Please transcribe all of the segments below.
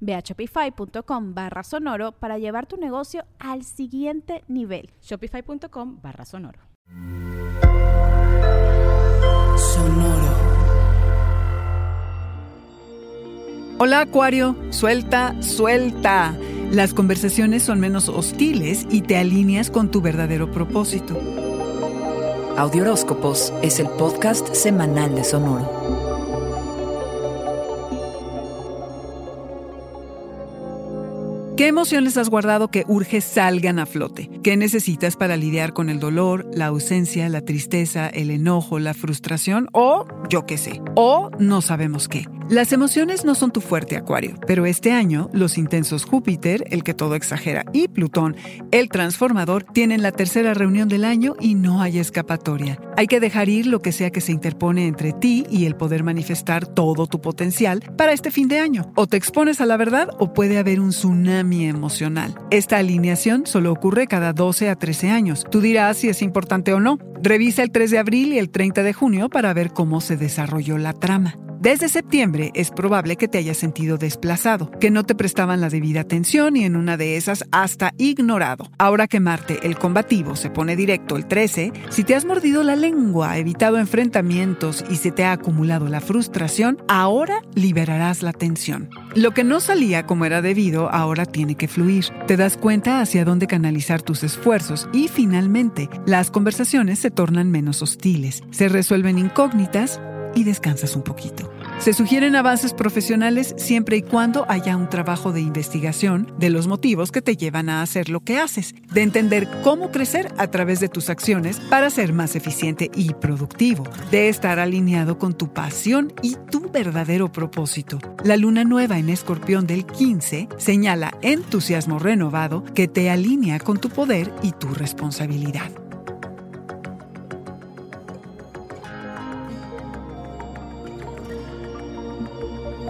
Ve a shopify.com barra sonoro para llevar tu negocio al siguiente nivel. Shopify.com barra sonoro. Sonoro. Hola Acuario, suelta, suelta. Las conversaciones son menos hostiles y te alineas con tu verdadero propósito. Audioróscopos es el podcast semanal de Sonoro. ¿Qué emociones has guardado que urge salgan a flote? ¿Qué necesitas para lidiar con el dolor, la ausencia, la tristeza, el enojo, la frustración o yo qué sé? O no sabemos qué. Las emociones no son tu fuerte, Acuario, pero este año los intensos Júpiter, el que todo exagera, y Plutón, el transformador, tienen la tercera reunión del año y no hay escapatoria. Hay que dejar ir lo que sea que se interpone entre ti y el poder manifestar todo tu potencial para este fin de año. O te expones a la verdad o puede haber un tsunami emocional. Esta alineación solo ocurre cada 12 a 13 años. Tú dirás si es importante o no. Revisa el 3 de abril y el 30 de junio para ver cómo se desarrolló la trama. Desde septiembre es probable que te hayas sentido desplazado, que no te prestaban la debida atención y en una de esas hasta ignorado. Ahora que Marte, el combativo, se pone directo el 13, si te has mordido la lengua, evitado enfrentamientos y se te ha acumulado la frustración, ahora liberarás la tensión. Lo que no salía como era debido ahora tiene que fluir. Te das cuenta hacia dónde canalizar tus esfuerzos y finalmente las conversaciones se tornan menos hostiles, se resuelven incógnitas y descansas un poquito. Se sugieren avances profesionales siempre y cuando haya un trabajo de investigación de los motivos que te llevan a hacer lo que haces, de entender cómo crecer a través de tus acciones para ser más eficiente y productivo, de estar alineado con tu pasión y tu verdadero propósito. La luna nueva en escorpión del 15 señala entusiasmo renovado que te alinea con tu poder y tu responsabilidad.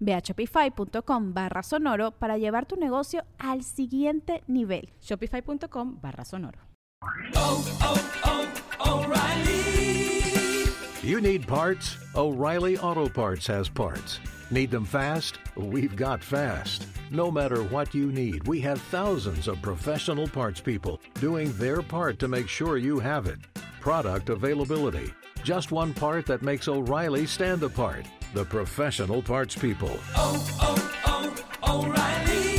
Ve a shopify.com barra sonoro para llevar tu negocio al siguiente nivel. Shopify.com barra sonoro. You need parts? O'Reilly Auto Parts has parts. Need them fast? We've got fast. No matter what you need, we have thousands of professional parts people doing their part to make sure you have it. Product availability just one part that makes O'Reilly stand apart the professional parts people. Oh, oh, oh, O'Reilly!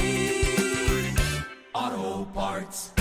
Auto Parts.